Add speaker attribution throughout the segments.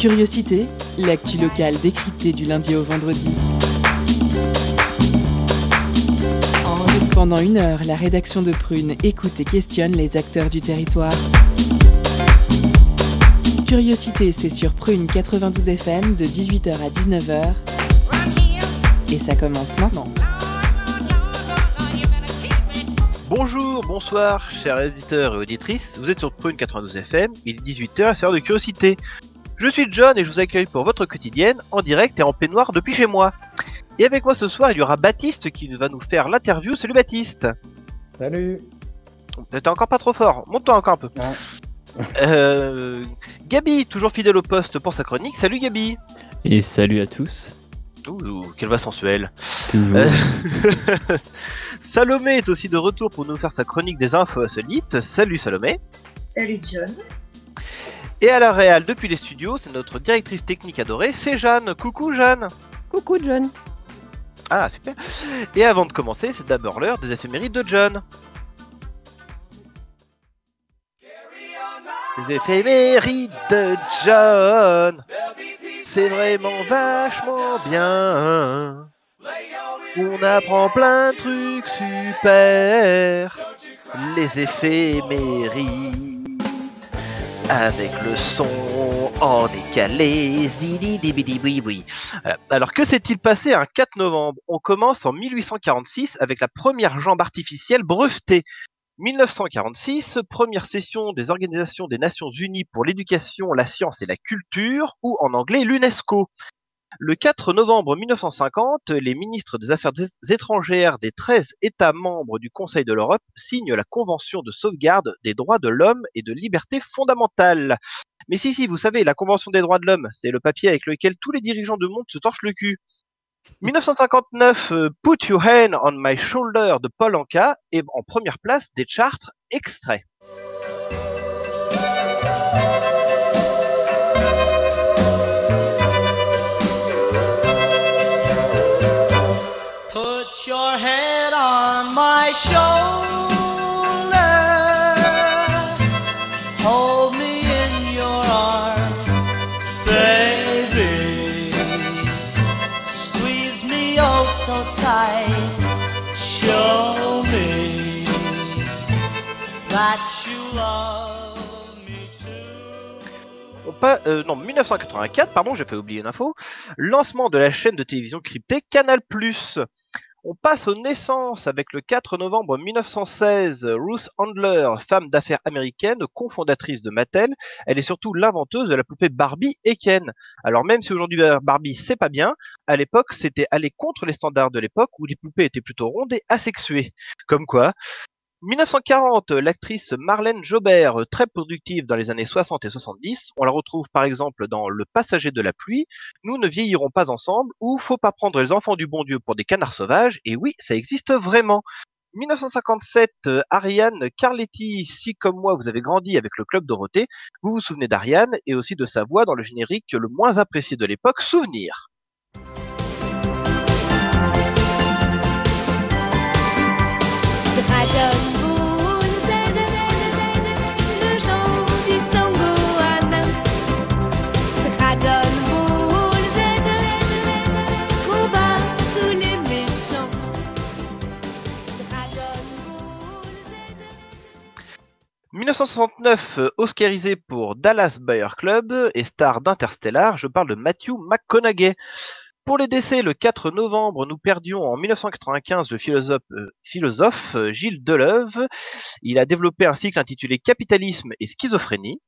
Speaker 1: Curiosité, l'actu locale décryptée du lundi au vendredi. Pendant une heure, la rédaction de Prune écoute et questionne les acteurs du territoire. Curiosité, c'est sur Prune 92 FM de 18h à 19h. Et ça commence maintenant.
Speaker 2: Bonjour, bonsoir, chers éditeurs et auditrices. Vous êtes sur Prune 92 FM, il est 18h, c'est l'heure de curiosité. Je suis John et je vous accueille pour votre quotidienne en direct et en peignoir depuis chez moi. Et avec moi ce soir, il y aura Baptiste qui va nous faire l'interview. Salut Baptiste
Speaker 3: Salut
Speaker 2: T'es encore pas trop fort, monte-toi encore un peu. Euh, Gabi, toujours fidèle au poste pour sa chronique. Salut Gabi
Speaker 4: Et salut à tous.
Speaker 2: Ouh, quelle voix sensuelle.
Speaker 4: Toujours.
Speaker 2: Euh, Salomé est aussi de retour pour nous faire sa chronique des infos insolites. Salut Salomé.
Speaker 5: Salut John.
Speaker 2: Et à la réal depuis les studios, c'est notre directrice technique adorée, c'est Jeanne. Coucou Jeanne.
Speaker 6: Coucou John.
Speaker 2: Ah super. Et avant de commencer, c'est d'abord l'heure des éphémérides de John. Les éphémérides de John. C'est vraiment vachement bien. On apprend plein de trucs super. Les éphémérides. Avec le son en décalé. Voilà. Alors que s'est-il passé un 4 novembre? On commence en 1846 avec la première jambe artificielle brevetée. 1946, première session des Organisations des Nations Unies pour l'éducation, la science et la culture, ou en anglais l'UNESCO. Le 4 novembre 1950, les ministres des Affaires étrangères des 13 États membres du Conseil de l'Europe signent la Convention de sauvegarde des droits de l'homme et de libertés fondamentales. Mais si, si, vous savez, la Convention des droits de l'homme, c'est le papier avec lequel tous les dirigeants du monde se torchent le cul. 1959, euh, Put Your Hand on My Shoulder de Paul Anka est en première place des charts extraits.
Speaker 7: Shoulder. Hold me in your arms, baby. Squeeze me oh so tight. Show me that you love me too.
Speaker 2: On pa- euh, non, 1984, pardon, j'ai fait oublier une info. Lancement de la chaîne de télévision cryptée Canal+. On passe aux naissances avec le 4 novembre 1916, Ruth Handler, femme d'affaires américaine, cofondatrice de Mattel. Elle est surtout l'inventeuse de la poupée Barbie et Ken. Alors même si aujourd'hui euh, Barbie c'est pas bien, à l'époque c'était aller contre les standards de l'époque où les poupées étaient plutôt rondes et asexuées. Comme quoi. 1940, l'actrice Marlène Jobert, euh, très productive dans les années 60 et 70, on la retrouve par exemple dans Le Passager de la pluie, Nous ne vieillirons pas ensemble ou Faut pas prendre les enfants du bon Dieu pour des canards sauvages, et oui, ça existe vraiment. 1957, euh, Ariane Carletti, si comme moi vous avez grandi avec le Club Dorothée, vous vous souvenez d'Ariane et aussi de sa voix dans le générique le moins apprécié de l'époque, Souvenir. 1969, euh, oscarisé pour Dallas Buyer Club et star d'Interstellar, je parle de Matthew McConaughey. Pour les décès, le 4 novembre, nous perdions en 1995 le philosophe, euh, philosophe euh, Gilles Deleuve. Il a développé un cycle intitulé Capitalisme et schizophrénie.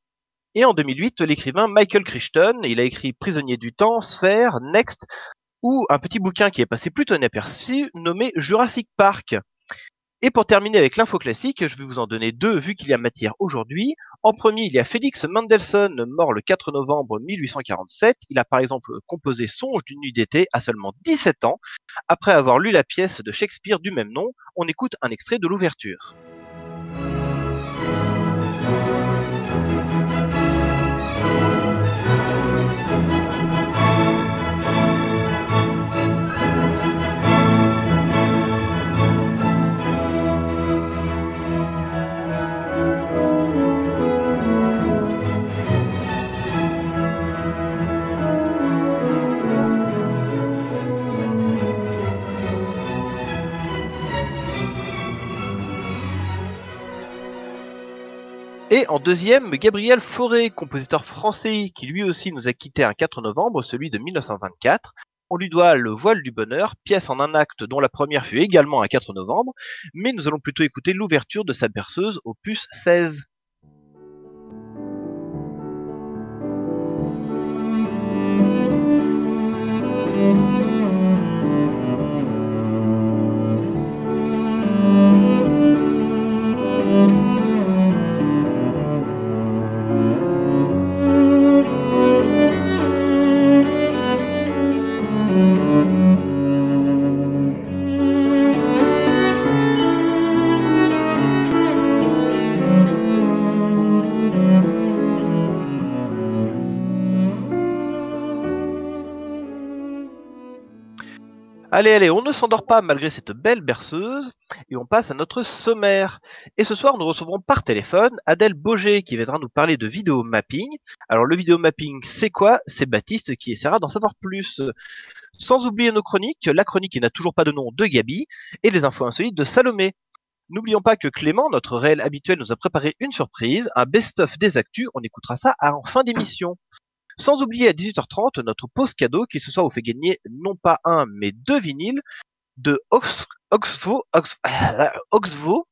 Speaker 2: Et en 2008, l'écrivain Michael Crichton, il a écrit Prisonnier du temps, Sphère, Next, ou un petit bouquin qui est passé plutôt inaperçu, nommé Jurassic Park. Et pour terminer avec l'info classique, je vais vous en donner deux vu qu'il y a matière aujourd'hui. En premier, il y a Félix Mendelssohn, mort le 4 novembre 1847. Il a par exemple composé Songe d'une nuit d'été à seulement 17 ans. Après avoir lu la pièce de Shakespeare du même nom, on écoute un extrait de l'ouverture. Et en deuxième, Gabriel Fauré, compositeur français qui lui aussi nous a quitté un 4 novembre, celui de 1924. On lui doit Le Voile du Bonheur, pièce en un acte dont la première fut également un 4 novembre, mais nous allons plutôt écouter l'ouverture de sa berceuse, opus 16. Allez, allez, on ne s'endort pas malgré cette belle berceuse et on passe à notre sommaire. Et ce soir, nous recevrons par téléphone Adèle Boger qui viendra nous parler de vidéo mapping. Alors, le vidéo mapping, c'est quoi? C'est Baptiste qui essaiera d'en savoir plus. Sans oublier nos chroniques, la chronique qui n'a toujours pas de nom de Gabi et les infos insolites de Salomé. N'oublions pas que Clément, notre réel habituel, nous a préparé une surprise, un best-of des actus. On écoutera ça en fin d'émission. Sans oublier à 18h30 notre pause cadeau qui ce soir vous fait gagner non pas un mais deux vinyles de Ox Oxvo, Ox- Oxvo.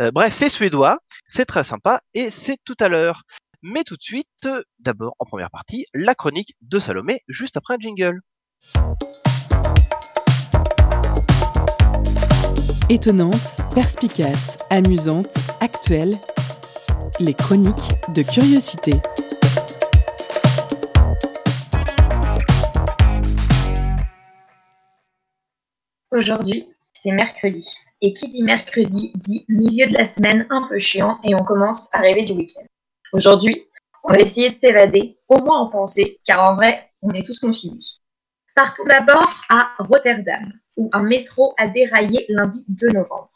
Speaker 2: Euh, bref, c'est suédois, c'est très sympa et c'est tout à l'heure. Mais tout de suite, euh, d'abord en première partie, la chronique de Salomé juste après un jingle.
Speaker 1: Étonnante, perspicace, amusante, actuelle. Les chroniques de curiosité.
Speaker 3: Aujourd'hui, c'est mercredi. Et qui dit mercredi dit milieu de la semaine un peu chiant et on commence à rêver du week-end. Aujourd'hui, on va essayer de s'évader, au moins en pensée, car en vrai, on est tous confinés. Partons d'abord à Rotterdam, où un métro a déraillé lundi 2 novembre.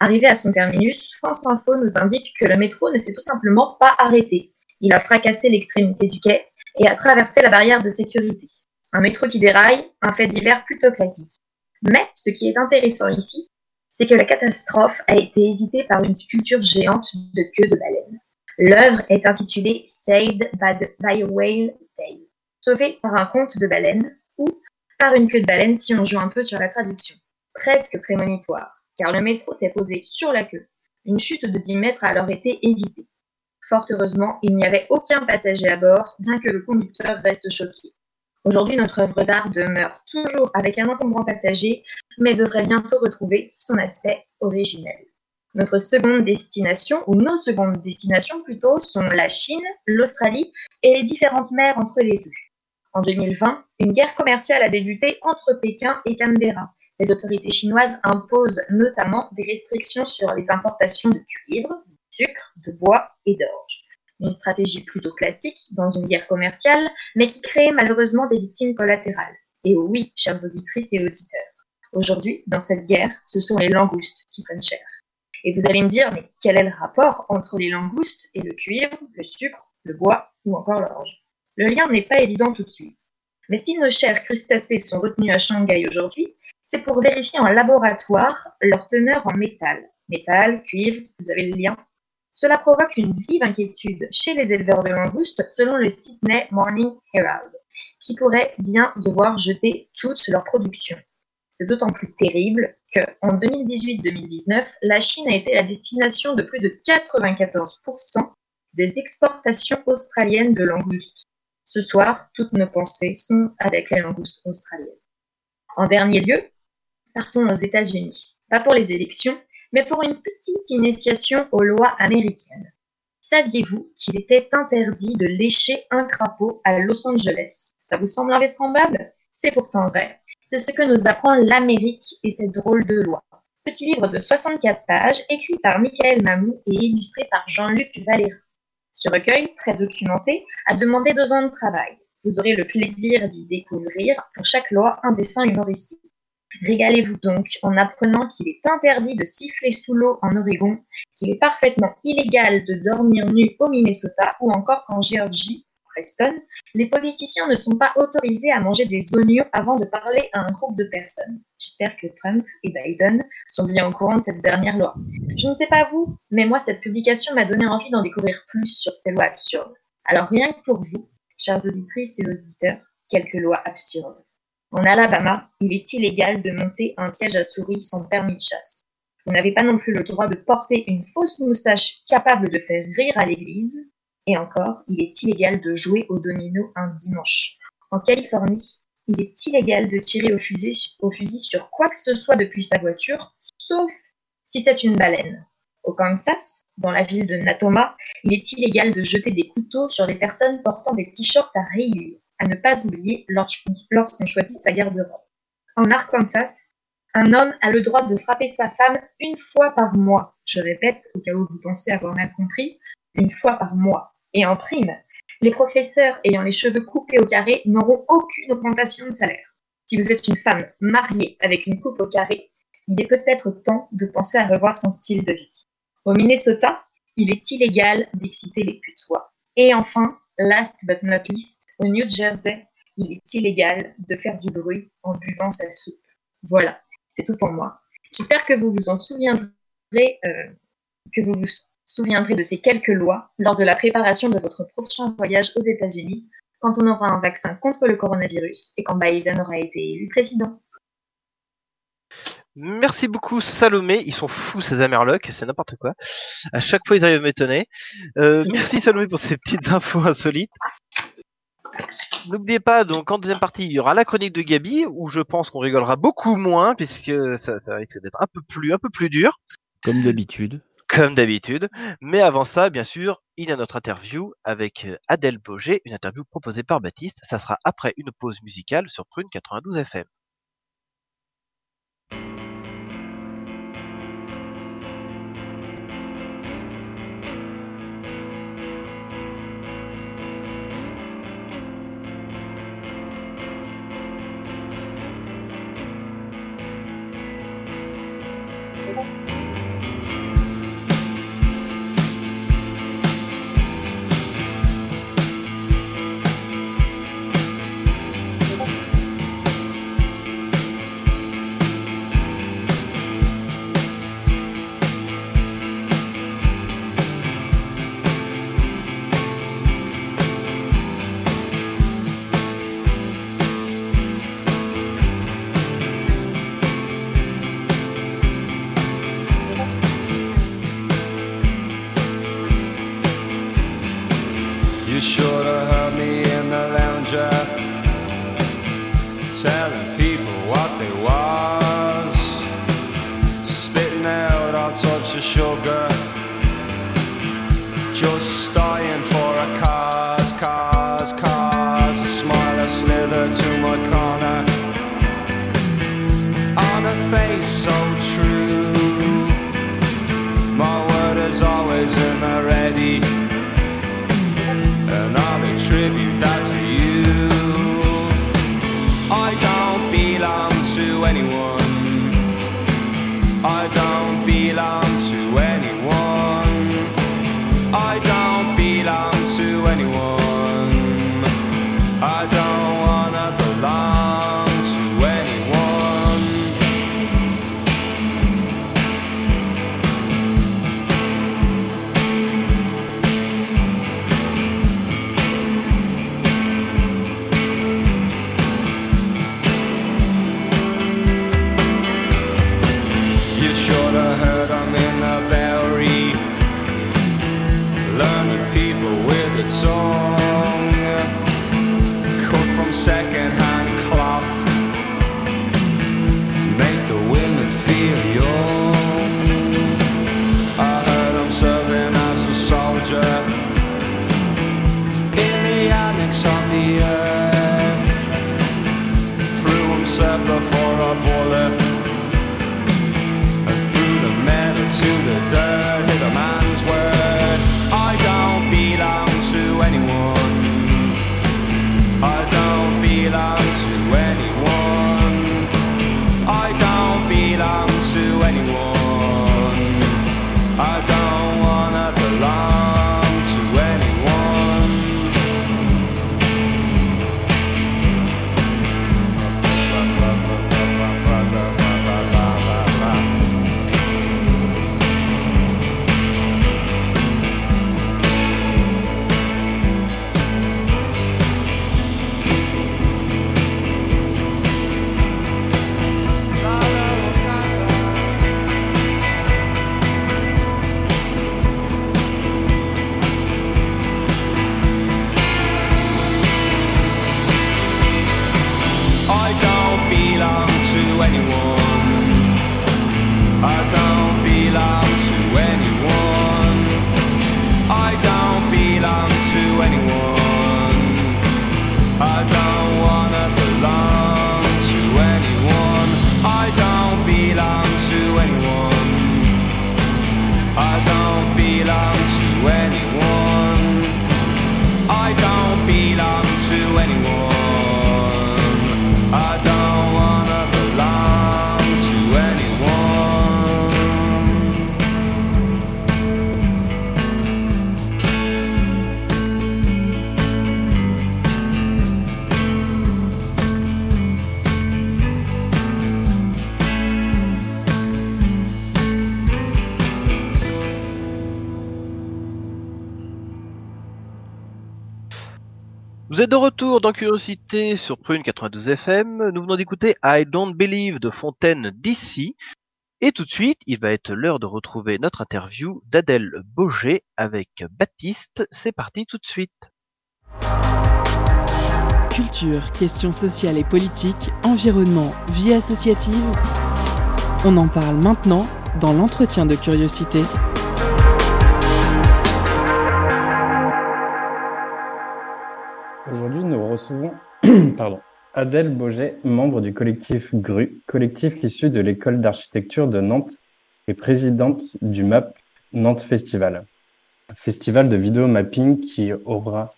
Speaker 3: Arrivé à son terminus, France Info nous indique que le métro ne s'est tout simplement pas arrêté. Il a fracassé l'extrémité du quai et a traversé la barrière de sécurité. Un métro qui déraille, un fait divers plutôt classique. Mais ce qui est intéressant ici, c'est que la catastrophe a été évitée par une sculpture géante de queue de baleine. L'œuvre est intitulée Saved by, a Whale Tail, sauvé par un conte de baleine, ou par une queue de baleine si on joue un peu sur la traduction. Presque prémonitoire, car le métro s'est posé sur la queue. Une chute de 10 mètres a alors été évitée. Fort heureusement, il n'y avait aucun passager à bord, bien que le conducteur reste choqué. Aujourd'hui, notre œuvre d'art demeure toujours avec un encombrant passager, mais devrait bientôt retrouver son aspect originel. Notre seconde destination, ou nos secondes destinations plutôt, sont la Chine, l'Australie et les différentes mers entre les deux. En 2020, une guerre commerciale a débuté entre Pékin et Canberra. Les autorités chinoises imposent notamment des restrictions sur les importations de cuivre, de sucre, de bois et d'orge. Une stratégie plutôt classique dans une guerre commerciale, mais qui crée malheureusement des victimes collatérales. Et oh oui, chères auditrices et auditeurs, aujourd'hui, dans cette guerre, ce sont les langoustes qui prennent cher. Et vous allez me dire, mais quel est le rapport entre les langoustes et le cuivre, le sucre, le bois ou encore l'orge? Le lien n'est pas évident tout de suite. Mais si nos chers crustacés sont retenus à Shanghai aujourd'hui, c'est pour vérifier en laboratoire leur teneur en métal. Métal, cuivre, vous avez le lien? Cela provoque une vive inquiétude chez les éleveurs de langoustes, selon le Sydney Morning Herald, qui pourraient bien devoir jeter toute leur production. C'est d'autant plus terrible que, en 2018-2019, la Chine a été la destination de plus de 94% des exportations australiennes de langoustes. Ce soir, toutes nos pensées sont avec les langoustes australiennes. En dernier lieu, partons aux États-Unis. Pas pour les élections, mais pour une petite initiation aux lois américaines. Saviez-vous qu'il était interdit de lécher un crapaud à Los Angeles? Ça vous semble invraisemblable? C'est pourtant vrai. C'est ce que nous apprend l'Amérique et cette drôle de loi. Petit livre de 64 pages, écrit par Michael Mamou et illustré par Jean-Luc Valéry. Ce recueil, très documenté, a demandé deux ans de travail. Vous aurez le plaisir d'y découvrir, pour chaque loi, un dessin humoristique. Régalez-vous donc en apprenant qu'il est interdit de siffler sous l'eau en Oregon, qu'il est parfaitement illégal de dormir nu au Minnesota ou encore qu'en Géorgie, Preston, les politiciens ne sont pas autorisés à manger des oignons avant de parler à un groupe de personnes. J'espère que Trump et Biden sont bien au courant de cette dernière loi. Je ne sais pas vous, mais moi, cette publication m'a donné envie d'en découvrir plus sur ces lois absurdes. Alors rien que pour vous, chères auditrices et auditeurs, quelques lois absurdes. En Alabama, il est illégal de monter un piège à souris sans permis de chasse. Vous n'avez pas non plus le droit de porter une fausse moustache capable de faire rire à l'église. Et encore, il est illégal de jouer au domino un dimanche. En Californie, il est illégal de tirer au fusil, au fusil sur quoi que ce soit depuis sa voiture, sauf si c'est une baleine. Au Kansas, dans la ville de Natoma, il est illégal de jeter des couteaux sur les personnes portant des t-shirts à rayures, à ne pas oublier lorsqu'on choisit sa garde-robe. En Arkansas, un homme a le droit de frapper sa femme une fois par mois. Je répète, au cas où vous pensez avoir mal compris, une fois par mois. Et en prime, les professeurs ayant les cheveux coupés au carré n'auront aucune augmentation de salaire. Si vous êtes une femme mariée avec une coupe au carré, il est peut-être temps de penser à revoir son style de vie. Au Minnesota, il est illégal d'exciter les putois. Et enfin, last but not least, au New Jersey, il est illégal de faire du bruit en buvant sa soupe. Voilà, c'est tout pour moi. J'espère que vous vous en souviendrez, euh, que vous souviendrez de ces quelques lois lors de la préparation de votre prochain voyage aux États-Unis, quand on aura un vaccin contre le coronavirus et quand Biden aura été élu président.
Speaker 8: Merci beaucoup Salomé, ils sont fous ces Amerlocs, c'est n'importe quoi. À chaque fois ils arrivent à m'étonner. Euh, merci Salomé pour ces petites infos insolites. N'oubliez pas, donc en deuxième partie, il y aura la chronique de Gabi, où je pense qu'on rigolera beaucoup moins, puisque ça, ça risque d'être un peu plus, un peu plus dur,
Speaker 4: Comme d'habitude.
Speaker 8: comme d'habitude. Mais avant ça, bien sûr, il y a notre interview avec euh, Adèle Boger, une interview proposée par Baptiste. Ça sera après une pause musicale sur Prune 92 FM.
Speaker 2: De retour dans Curiosité sur Prune 92 FM. Nous venons d'écouter I Don't Believe de Fontaine d'ici. Et tout de suite, il va être l'heure de retrouver notre interview d'Adèle Boger avec Baptiste. C'est parti tout de suite.
Speaker 1: Culture, questions sociales et politiques, environnement, vie associative. On en parle maintenant dans l'entretien de curiosité.
Speaker 6: Aujourd'hui, nous recevons pardon, Adèle Boget, membre du collectif GRU, collectif issu de l'école d'architecture de Nantes et présidente du MAP Nantes Festival, festival de vidéo mapping qui, aura,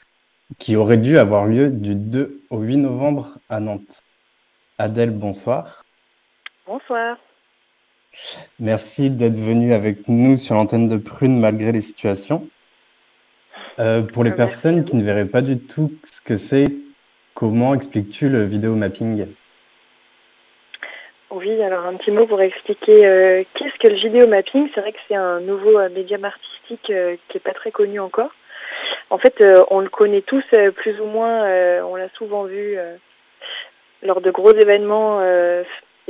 Speaker 6: qui aurait dû avoir lieu du 2 au 8 novembre à Nantes. Adèle, bonsoir.
Speaker 9: Bonsoir.
Speaker 6: Merci d'être venue avec nous sur l'antenne de Prune malgré les situations. Euh, pour les
Speaker 9: merci
Speaker 6: personnes qui ne verraient pas du tout ce que c'est, comment expliques-tu le vidéo mapping?
Speaker 9: Oui, alors un petit mot pour expliquer euh, qu'est-ce que le vidéo mapping? C'est vrai que c'est un nouveau euh, médium artistique qui est pas très connu encore. En fait, on le connaît tous plus ou moins. on l'a souvent vu lors de gros événements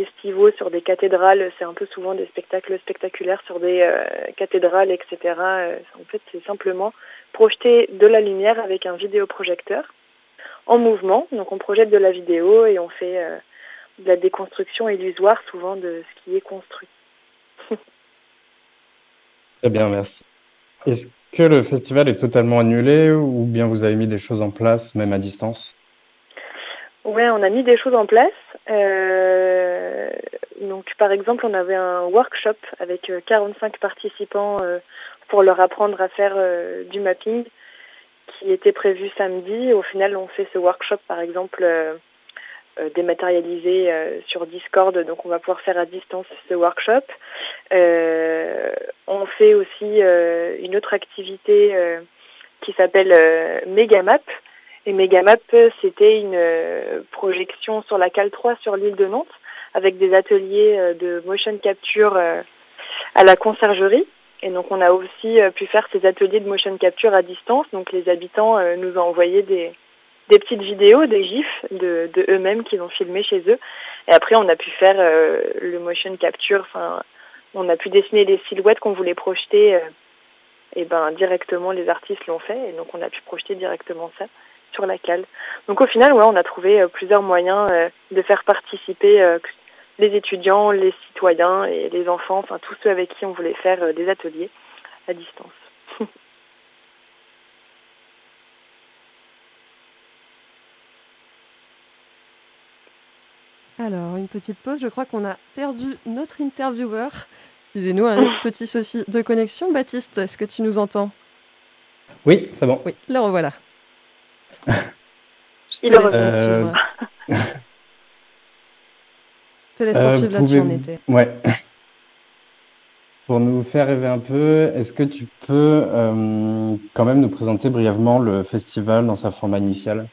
Speaker 9: estivaux sur des cathédrales. C'est un peu souvent des spectacles spectaculaires sur des euh, cathédrales, etc. Euh, en fait, c'est simplement projeter de la lumière avec un vidéoprojecteur en mouvement. Donc on projette de la vidéo et on fait euh, de la déconstruction illusoire souvent de ce qui est construit.
Speaker 6: Très bien, merci. Est-ce que le festival est totalement annulé ou bien vous avez mis des choses en place, même à distance?
Speaker 9: Ouais, on a mis des choses en place. Euh, donc, par exemple, on avait un workshop avec euh, 45 participants euh, pour leur apprendre à faire euh, du mapping qui était prévu samedi. Au final, on fait ce workshop, par exemple, euh, euh, dématérialisé euh, sur Discord. Donc, on va pouvoir faire à distance ce workshop. Euh, on fait aussi euh, une autre activité euh, qui s'appelle euh, Megamap. Et Megamap, c'était une euh, projection sur la cale 3 sur l'île de Nantes avec des ateliers euh, de motion capture euh, à la conciergerie. Et donc on a aussi euh, pu faire ces ateliers de motion capture à distance. Donc les habitants euh, nous ont envoyé des, des petites vidéos, des gifs de, eux-mêmes qu'ils ont filmé chez eux. Et après on a pu faire euh, le motion capture. Enfin, on a pu dessiner les silhouettes qu'on voulait projeter. euh, et ben directement les artistes l'ont fait et donc on a pu projeter directement ça sur la cale. Donc au final, ouais, on a trouvé euh, plusieurs moyens euh, de faire participer euh, les étudiants, les citoyens et les enfants, enfin tous ceux avec qui on voulait faire euh, des ateliers à distance.
Speaker 10: Alors, une petite pause. Je crois qu'on a perdu notre intervieweur. Excusez-nous, un petit souci de connexion. Baptiste, est-ce que tu nous entends?
Speaker 6: Oui, c'est bon.
Speaker 10: Oui, le revoilà. Je te
Speaker 9: Il.
Speaker 10: Je te laisse
Speaker 6: Euh,
Speaker 10: poursuivre là en
Speaker 6: pouvez-
Speaker 10: étais.
Speaker 6: Ouais. Pour nous faire rêver un peu, est-ce que tu peux euh, quand même nous présenter brièvement le festival dans sa forme initiale?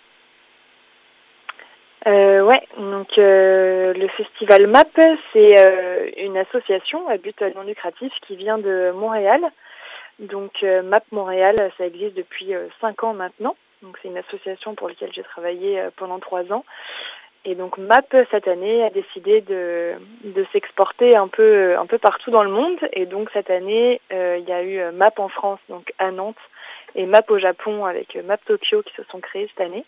Speaker 9: Euh, ouais, donc euh, le festival MAP, c'est euh, une association à but non lucratif qui vient de Montréal. Donc euh, MAP Montréal, ça existe depuis euh, cinq ans maintenant. Donc c'est une association pour laquelle j'ai travaillé euh, pendant trois ans. Et donc MAP cette année a décidé de, de s'exporter un peu un peu partout dans le monde. Et donc cette année, euh, il y a eu euh, MAP en France, donc à Nantes, et MAP au Japon avec euh, MAP Tokyo qui se sont créés cette année.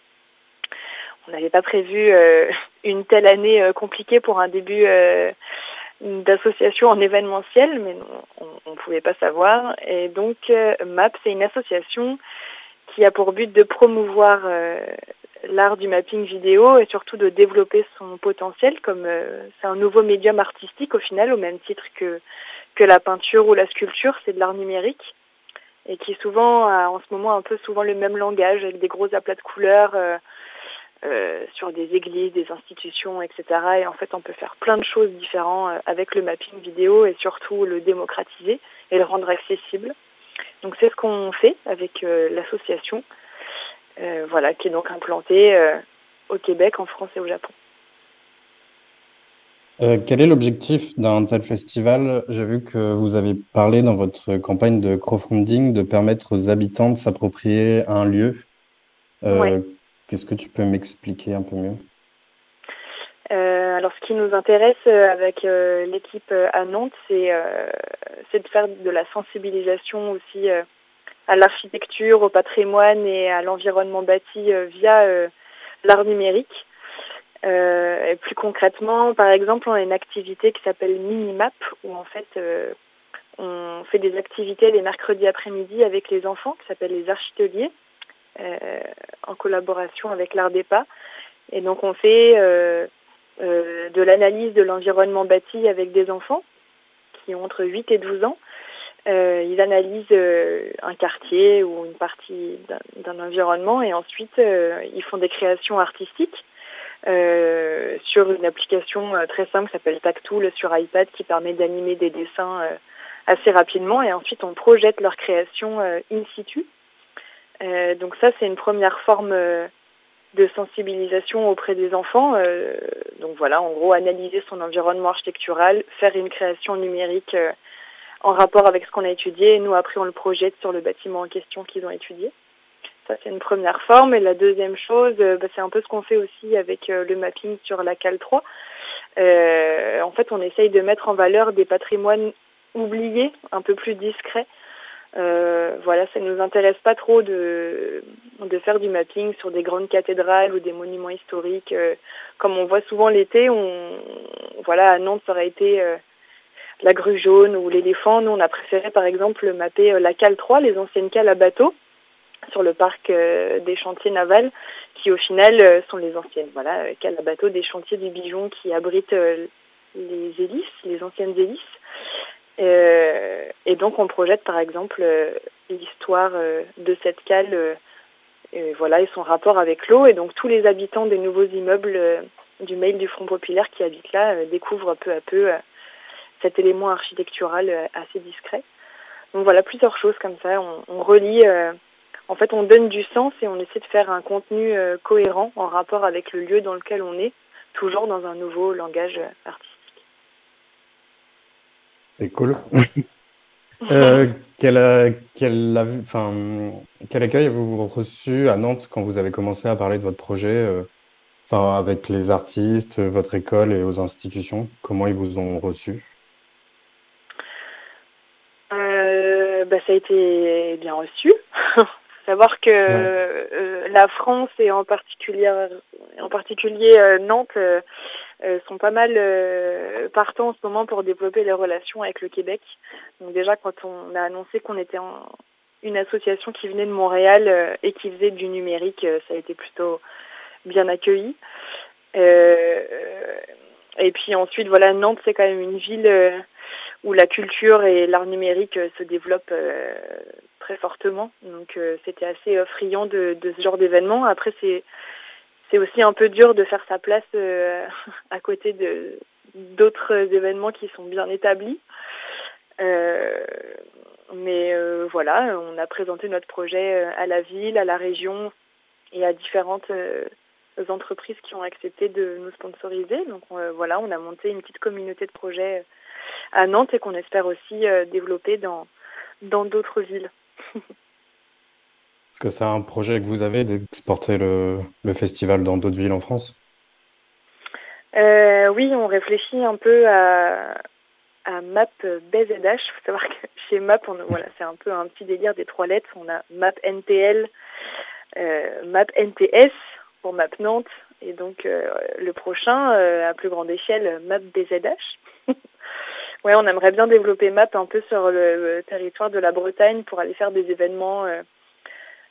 Speaker 9: On n'avait pas prévu euh, une telle année euh, compliquée pour un début euh, d'association en événementiel, mais non, on ne pouvait pas savoir. Et donc, euh, MAP, c'est une association qui a pour but de promouvoir euh, l'art du mapping vidéo et surtout de développer son potentiel, comme euh, c'est un nouveau médium artistique au final, au même titre que, que la peinture ou la sculpture, c'est de l'art numérique et qui souvent a en ce moment un peu souvent le même langage avec des gros aplats de couleurs. euh, sur des églises, des institutions, etc. Et en fait, on peut faire plein de choses différentes avec le mapping vidéo et surtout le démocratiser et le rendre accessible. Donc c'est ce qu'on fait avec euh, l'association, euh, voilà, qui est donc implantée euh, au Québec, en France et au Japon.
Speaker 6: Euh, quel est l'objectif d'un tel festival? J'ai vu que vous avez parlé dans votre campagne de crowdfunding de permettre aux habitants de s'approprier un lieu. Euh,
Speaker 9: Ouais.
Speaker 6: Est-ce que tu peux m'expliquer un peu mieux?
Speaker 9: Euh, alors, ce qui nous intéresse euh, avec euh, l'équipe euh, à Nantes, c'est euh, de faire de la sensibilisation aussi euh, à l'architecture, au patrimoine et à l'environnement bâti via l'art numérique. Et plus concrètement, par exemple, on a une activité qui s'appelle Minimap, où en fait, on fait des activités les mercredis après-midi avec les enfants, qui s'appellent les architeliers, en collaboration avec l'art des pas. Et donc, on fait euh, de l'analyse de l'environnement bâti avec des enfants qui ont entre 8 et 12 ans. Euh, ils analysent euh, un quartier ou une partie d'un- environnement et ensuite ils font des créations artistiques sur une application très simple qui s'appelle Tactool sur iPad qui permet d'animer des dessins assez rapidement et ensuite on projette leur création in situ. Donc ça c'est une première forme de sensibilisation auprès des enfants. Euh, donc voilà, en gros, analyser son environnement architectural, faire une création numérique euh, en rapport avec ce qu'on a étudié, et nous après on le projette sur le bâtiment en question qu'ils ont étudié. Ça c'est une première forme. Et la deuxième chose, euh, bah, c'est un peu ce qu'on fait aussi avec euh, le mapping sur la CAL 3. Euh, en fait, on essaye de mettre en valeur des patrimoines oubliés, un peu plus discrets. Euh, voilà, ça ne nous intéresse pas trop de, de faire du mapping sur des grandes cathédrales ou des monuments historiques. Euh, comme on voit souvent l'été, on, voilà, à Nantes, ça aurait été euh, la grue jaune ou l'éléphant. Nous, on a préféré, par exemple, mapper la cale 3, les anciennes cales à bateau, sur le parc des chantiers navals, qui au final sont les anciennes, voilà, cales à bateau des chantiers du Bijon qui abritent les hélices, les anciennes hélices. Euh, et donc on projette par exemple euh, l'histoire euh, de cette cale et voilà, et son rapport avec l'eau. Et donc tous les habitants des nouveaux immeubles du Mail du Front Populaire qui habitent là découvrent peu à peu cet élément architectural assez discret. Donc voilà, plusieurs choses comme ça. On, on relie, en fait on donne du sens et on essaie de faire un contenu cohérent en rapport avec le lieu dans lequel on est, toujours dans un nouveau langage artistique.
Speaker 6: C'est cool. Euh, quel, euh, quel, avis- enfin, quel accueil avez-vous reçu à Nantes quand vous avez commencé à parler de votre projet, euh, enfin, avec les artistes, votre école et aux institutions? Comment ils vous ont reçu?
Speaker 9: Euh, bah, ça a été bien reçu. Savoir que la France et en particulier, en particulier Nantes sont pas mal euh, partants en ce moment pour développer les relations avec le Québec. Donc déjà quand on a annoncé qu'on était en, une association qui venait de Montréal euh, et qui faisait du numérique, euh, ça a été plutôt bien accueilli. Euh, et puis ensuite, voilà, Nantes, c'est quand même une ville euh, où la culture et l'art numérique euh, se développent euh, très fortement. Donc euh, c'était assez euh, friand de, de ce genre d'événement. Après, c'est c'est aussi un peu dur de faire sa place euh, à côté de d'autres événements qui sont bien établis. Euh, mais euh, voilà, on a présenté notre projet à la ville, à la région et à différentes entreprises qui ont accepté de nous sponsoriser. Donc voilà, on a monté une petite communauté de projets à Nantes et qu'on espère aussi développer dans dans d'autres villes.
Speaker 6: Est-ce que c'est un projet que vous avez d'exporter le, festival dans d'autres villes en France?
Speaker 9: Euh, oui, on réfléchit un peu à, Map BZH. Il faut savoir que chez Map, voilà, c'est un peu un petit délire des trois lettres. On a Map NTL, euh, Map NTS pour Map Nantes, et donc euh, le prochain, à plus grande échelle, Map BZH. ouais, on aimerait bien développer Map un peu sur le territoire de la Bretagne pour aller faire des événements.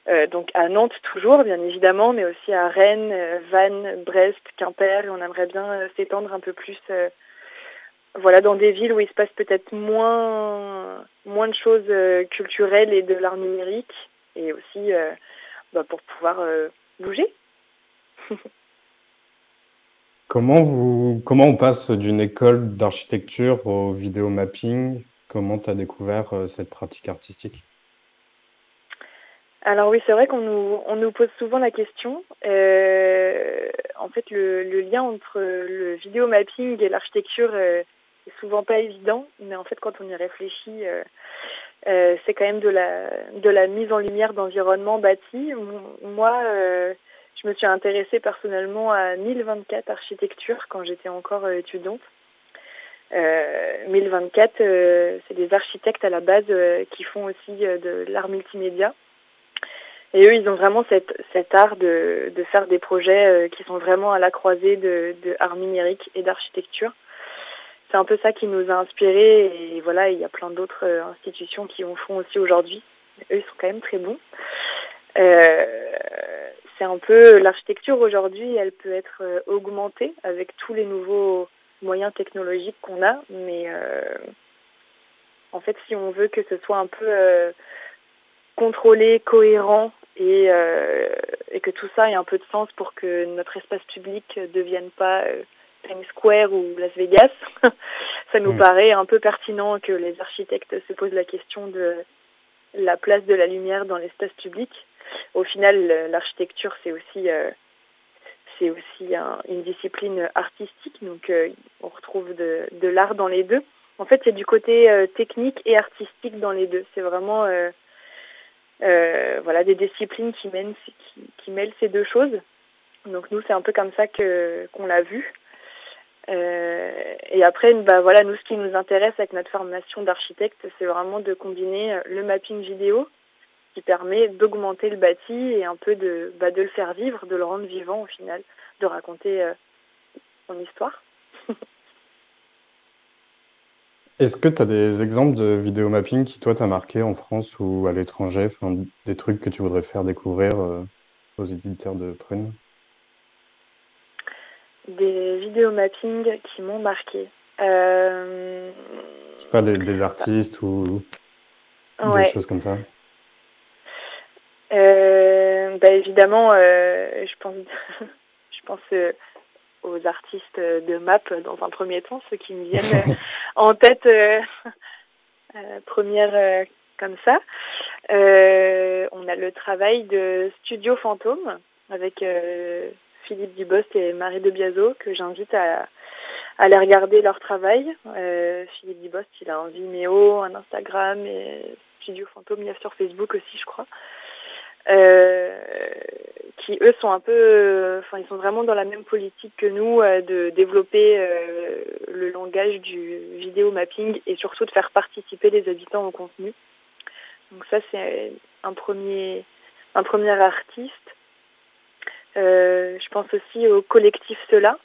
Speaker 9: Euh, donc à Nantes toujours, bien évidemment, mais aussi à Rennes, euh, Vannes, Brest, Quimper. On aimerait bien euh, s'étendre un peu plus, voilà, dans des villes où il se passe peut-être moins, moins de choses culturelles et de l'art numérique, et aussi bah, pour pouvoir bouger.
Speaker 6: Comment vous, comment on passe d'une école d'architecture au vidéo mapping? Comment tu as découvert cette pratique artistique?
Speaker 9: Alors oui, c'est vrai qu'on nous, on nous pose souvent la question. Euh, en fait, le, le lien entre le vidéo mapping et l'architecture euh, est souvent pas évident, mais en fait, quand on y réfléchit, euh, euh, c'est quand même de la, de la mise en lumière d'environnements bâtis. Moi, je me suis intéressée personnellement à 1024 architecture quand j'étais encore étudiante. Euh, 1024, euh, c'est des architectes à la base qui font aussi de l'art multimédia. Et eux, ils ont vraiment cette, cet art de, de faire des projets euh, qui sont vraiment à la croisée de, de art numérique et d'architecture. C'est un peu ça qui nous a inspirés et voilà, il y a plein d'autres euh, institutions qui en font aussi aujourd'hui. Eux, ils sont quand même très bons. Euh, c'est un peu l'architecture aujourd'hui, elle peut être euh, augmentée avec tous les nouveaux moyens technologiques qu'on a, mais euh, en fait, si on veut que ce soit un peu euh, contrôlé, cohérent et, euh, et que tout ça ait un peu de sens pour que notre espace public ne devienne pas euh, Times Square ou Las Vegas, ça nous
Speaker 6: Mm.
Speaker 9: paraît un peu pertinent que les architectes se posent la question de la place de la lumière dans l'espace public. Au final, l'architecture, c'est aussi euh, c'est aussi un- une discipline artistique, donc on retrouve de, de l'art dans les deux. En fait, il y a du côté technique et artistique dans les deux. C'est vraiment voilà des disciplines qui mènent qui, qui mêlent ces deux choses. Donc nous, c'est un peu comme ça que qu'on l'a vu. Euh, et après, bah voilà, nous, ce qui nous intéresse avec notre formation d'architecte, c'est vraiment de combiner euh, le mapping vidéo, qui permet d'augmenter le bâti et un peu de, bah, de le faire vivre, de le rendre vivant au final, de raconter euh, son histoire.
Speaker 6: Est-ce que tu as des exemples de vidéo mapping qui, toi, t'as marqué en France ou à l'étranger, enfin, des trucs que tu voudrais faire découvrir euh, aux éditeurs de Prune?
Speaker 9: Des vidéos mapping qui m'ont marqué. Euh,
Speaker 6: Je sais pas, des, des artistes ou
Speaker 9: ouais.
Speaker 6: des choses comme ça?
Speaker 9: Euh, bah évidemment, je pense, je pense aux artistes de map dans un premier temps, ceux qui me viennent euh, en tête euh, euh, première comme ça. On a le travail de Studio Fantôme avec Philippe Dubost et Marie de Biazo que j'invite à, aller regarder leur travail. Philippe Dubost, il a un Vimeo, un Instagram et Studio Fantôme, il y a sur Facebook aussi, je crois. Euh, qui eux sont un peu, enfin ils sont vraiment dans la même politique que nous euh, de développer euh, le langage du vidéo mapping et surtout de faire participer les habitants au contenu. Donc ça c'est un premier, un premier artiste. Je pense aussi au collectif Cela.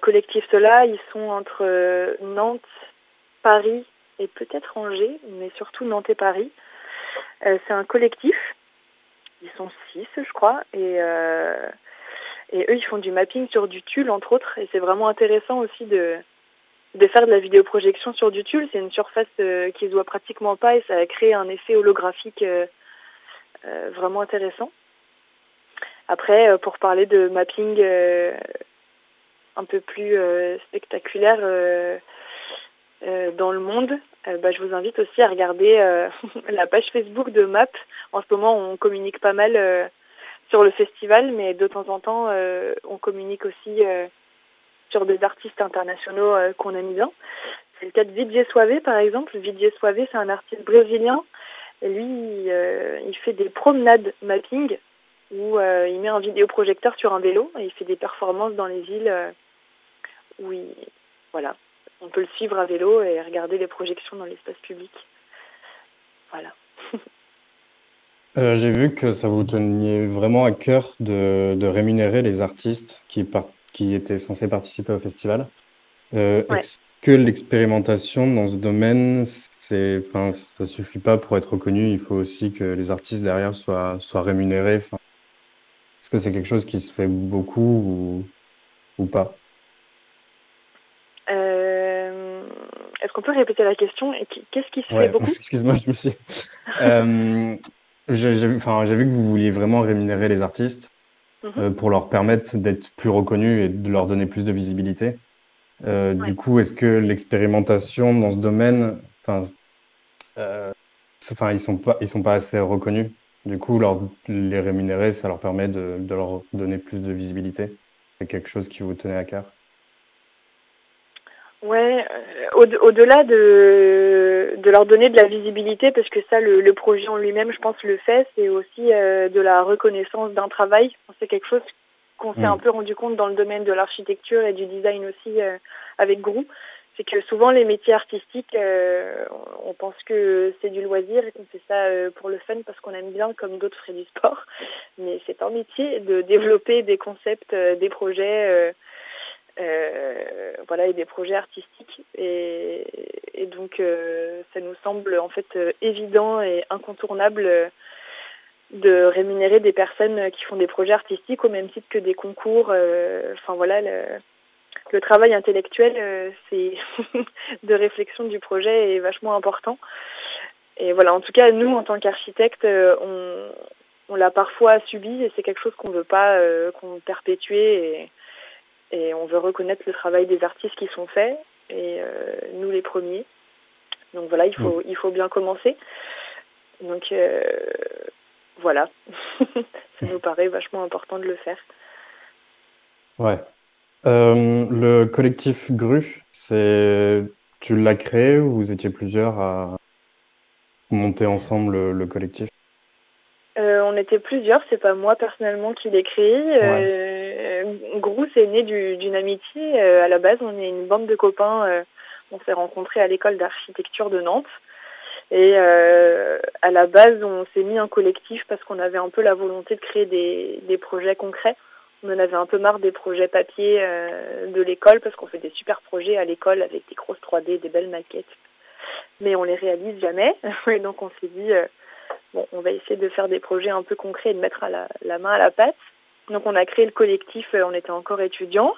Speaker 9: Collectif Cela, ils sont entre Nantes, Paris et peut-être Angers, mais surtout Nantes et Paris. C'est un collectif ils sont six, je crois, et, euh, et eux, ils font du mapping sur du tulle, entre autres, et c'est vraiment intéressant aussi de, de faire de la vidéoprojection sur du tulle. C'est une surface euh, qui se voit pratiquement pas et ça a créé un effet holographique euh, euh, vraiment intéressant. Après, pour parler de mapping un peu plus spectaculaire dans le monde, bah, je vous invite aussi à regarder euh, la page Facebook de MAP. En ce moment, on communique pas mal euh, sur le festival, mais de temps en temps, euh, on communique aussi euh, sur des artistes internationaux euh, qu'on aime bien. C'est le cas de Vijay Suave, par exemple. Vijay Suave, c'est un artiste brésilien. Lui, euh, il fait des promenades mapping où euh, il met un vidéoprojecteur sur un vélo et il fait des performances dans les villes euh, où il, voilà, on peut le suivre à vélo et regarder les projections dans l'espace public. Voilà.
Speaker 6: Euh, j'ai vu que ça vous teniez vraiment à cœur de, de rémunérer les artistes qui, par- qui étaient censés participer au festival. Euh,
Speaker 9: Ouais.
Speaker 6: Est-ce que l'expérimentation dans ce domaine, c'est, enfin, ça suffit pas pour être reconnu, il faut aussi que les artistes derrière soient, soient rémunérés. Enfin, est-ce que c'est quelque chose qui se fait beaucoup ou, ou pas?
Speaker 9: Euh, Est-ce qu'on peut répéter la question qu'est-ce qui se
Speaker 6: Ouais,
Speaker 9: fait beaucoup
Speaker 6: excuse-moi, je me suis. Euh, j'ai vu, que vous vouliez vraiment rémunérer les artistes
Speaker 9: Mhm.
Speaker 6: euh, pour leur permettre d'être plus reconnus et de leur donner plus de visibilité. Euh,
Speaker 9: Ouais.
Speaker 6: Du coup, est-ce que l'expérimentation dans ce domaine, enfin, euh, enfin, ils sont pas, ils sont pas assez reconnus. Du coup, leur, les rémunérer, ça leur permet de, de leur donner plus de visibilité. C'est quelque chose qui vous tenait à cœur.
Speaker 9: Ouais, euh, au- au-delà de, de leur donner de la visibilité, parce que ça, le, le projet en lui-même, je pense, le fait, c'est aussi euh, de la reconnaissance d'un travail. C'est quelque chose qu'on s'est
Speaker 6: Mm.
Speaker 9: un peu rendu compte dans le domaine de l'architecture et du design aussi euh, avec Grou. C'est que souvent les métiers artistiques, euh, on pense que c'est du loisir et qu'on fait ça euh, pour le fun parce qu'on aime bien, comme d'autres feraient du sport. Mais c'est un métier de développer des concepts, euh, des projets. Euh, voilà et des projets artistiques. Et, donc euh, ça nous semble en fait euh, évident et incontournable de rémunérer des personnes qui font des projets artistiques au même titre que des concours enfin voilà le, travail intellectuel c'est de réflexion du projet est vachement important. Et voilà en tout cas nous en tant qu'architectes on on l'a parfois subi et c'est quelque chose qu'on veut pas euh, qu'on et et on veut reconnaître le travail des artistes qui sont faits et euh, nous les premiers. Donc voilà, il faut il faut bien commencer. Donc euh, voilà, ça nous paraît vachement important de le faire.
Speaker 6: Ouais. Euh, le collectif GRU, c'est tu l'as créé ou vous étiez plusieurs à monter ensemble le, le collectif?
Speaker 9: Euh, on était plusieurs, c'est pas moi personnellement qui l'ai créé. Euh, Grou, c'est né du- d'une amitié. Euh, à la base, on est une bande de copains. euh, on s'est rencontrés à l'école d'architecture de Nantes. Et euh, à la base, on s'est mis un collectif parce qu'on avait un peu la volonté de créer des, projets concrets. On en avait un peu marre des projets papier de l'école parce qu'on fait des super projets à l'école avec des grosses 3D, des belles maquettes. Mais on les réalise jamais. Et donc on s'est dit, bon, on va essayer de faire des projets un peu concrets et de mettre la, la main à la pâte. Donc on a créé le collectif, euh, on était encore étudiants.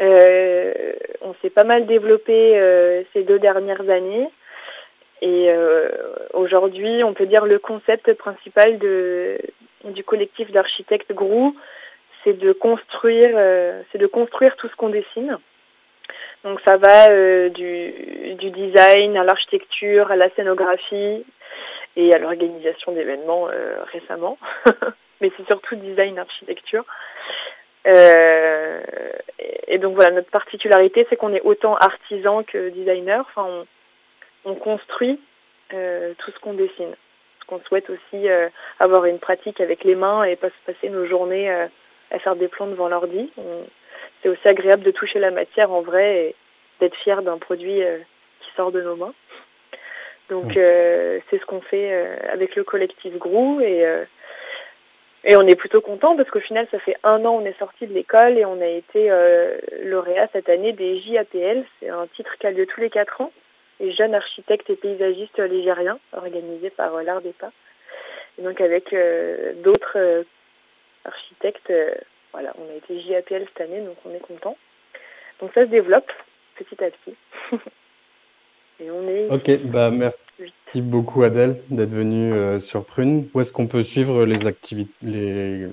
Speaker 9: Euh, on s'est pas mal développé euh, ces deux dernières années. Et aujourd'hui, on peut dire le concept principal du collectif d'architectes Grou, c'est de construire, c'est de construire tout ce qu'on dessine. Donc ça va du, design à l'architecture, à la scénographie et à l'organisation d'événements récemment. Mais c'est surtout design architecture. Euh, et, et donc voilà, notre particularité, c'est qu'on est autant artisan que designer. Enfin, on, on construit euh, tout ce qu'on dessine. Parce qu'on souhaite aussi euh, avoir une pratique avec les mains et pas se passer nos journées à faire des plans devant l'ordi. C'est aussi agréable de toucher la matière en vrai et d'être fier d'un produit qui sort de nos mains. Donc euh, c'est ce qu'on fait avec le collectif Grou et et on est plutôt content parce qu'au final ça fait un an on est sorti de l'école et on a été euh, lauréat cette année des JAPL. C'est un titre qui a lieu tous les quatre ans. Les jeunes architectes et paysagistes ligériens organisé par euh. Et donc avec euh, d'autres euh, architectes, voilà, on a été JAPL cette année donc on est content. Donc ça se développe petit à petit. et on est
Speaker 6: Ok, bah merci beaucoup Adèle d'être venue euh, sur Prune. Où est-ce qu'on peut suivre les les,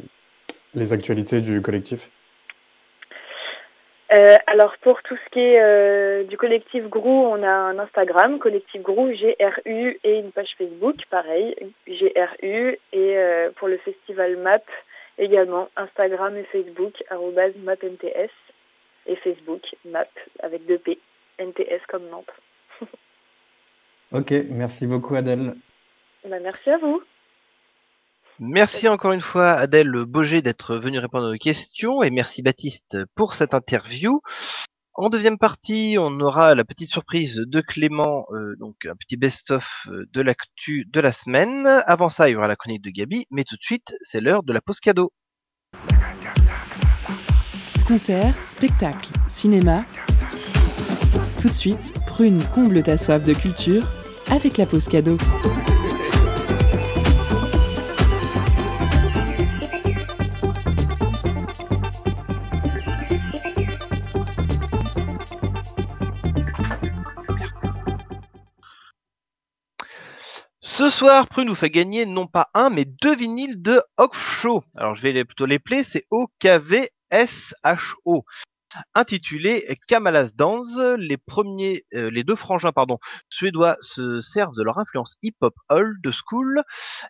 Speaker 6: les actualités du collectif?
Speaker 9: Euh, alors pour tout ce qui est euh, du collectif Grou, on a un Instagram, collectif Grou, GRU, et une page Facebook, pareil, GRU, et euh, pour le festival MAP, également Instagram et Facebook, arrobase MapNTS, et Facebook, MAP, avec deux P, NTS comme Nantes.
Speaker 6: Ok, merci beaucoup Adèle.
Speaker 9: Bah, merci à vous.
Speaker 2: Merci encore une fois Adèle Boger d'être venue répondre à nos questions et merci Baptiste pour cette interview. En deuxième partie, on aura la petite surprise de Clément, euh, donc un petit best-of euh, de l'actu de la semaine. Avant ça, il y aura la chronique de Gabi, mais tout de suite, c'est l'heure de la pause cadeau.
Speaker 1: Concerts, spectacles, cinéma. Tout de suite, Prune comble ta soif de culture avec la pause cadeau.
Speaker 2: Ce soir, Prune nous fait gagner non pas un, mais deux vinyles de Show. Alors je vais plutôt les player, c'est O-K-V-S-H-O. Intitulé Kamalas Dance. Les premiers, euh, les deux frangins pardon, suédois se servent de leur influence hip-hop old school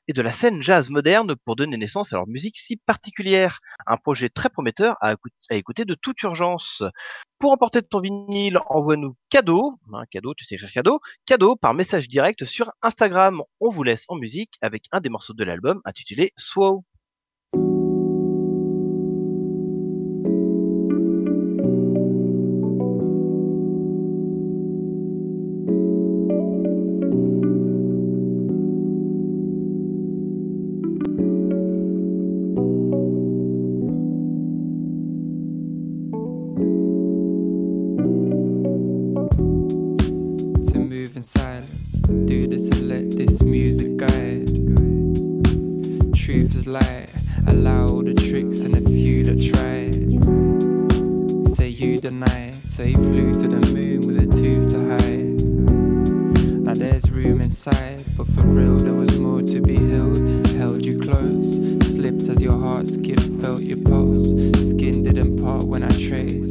Speaker 2: et de la scène jazz moderne pour donner naissance à leur musique si particulière. Un projet très prometteur à, écou- à écouter de toute urgence. Pour emporter ton vinyle, envoie-nous cadeau, hein, cadeau, tu sais écrire cadeau, cadeau par message direct sur Instagram. On vous laisse en musique avec un des morceaux de l'album intitulé Swow.
Speaker 11: Denied, say you flew to the moon with a tooth to hide. Now there's room inside, but for real there was more to be held. Held you close, slipped as your heart skipped, felt your pulse. Skin didn't part when I traced.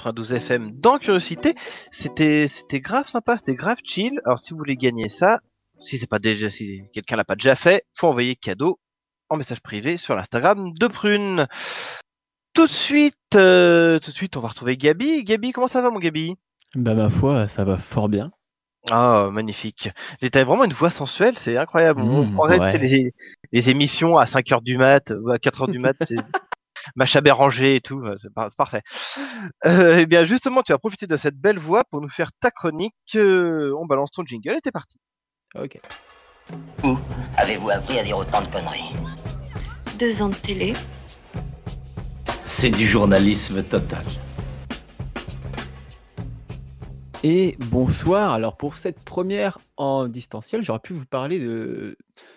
Speaker 2: 92 FM dans Curiosité. C'était c'était grave sympa, c'était grave chill. Alors si vous voulez gagner ça, si c'est pas déjà si quelqu'un l'a pas déjà fait, faut envoyer cadeau en message privé sur l'Instagram de Prune. Tout de suite, euh, tout de suite, on va retrouver Gabi. Gabi, comment ça va, mon Gabi?
Speaker 4: Bah, ma foi, ça va fort bien.
Speaker 2: Ah, magnifique. T'as vraiment une voix sensuelle, c'est incroyable. on
Speaker 4: Mmh, ouais.
Speaker 2: les, les émissions à 5 heures du mat ou à 4 heures du mat, c'est Macha Béranger et tout, c'est par- c'est parfait. Euh, eh bien, justement, tu vas profiter de cette belle voix pour nous faire ta chronique. Euh, on balance ton jingle et t'es parti.
Speaker 4: Ok.
Speaker 12: Où avez-vous appris à dire autant de conneries?
Speaker 13: Deux ans de télé.
Speaker 14: C'est du journalisme total.
Speaker 4: et bonsoir. Alors pour cette première en distanciel, j'aurais pu vous parler de,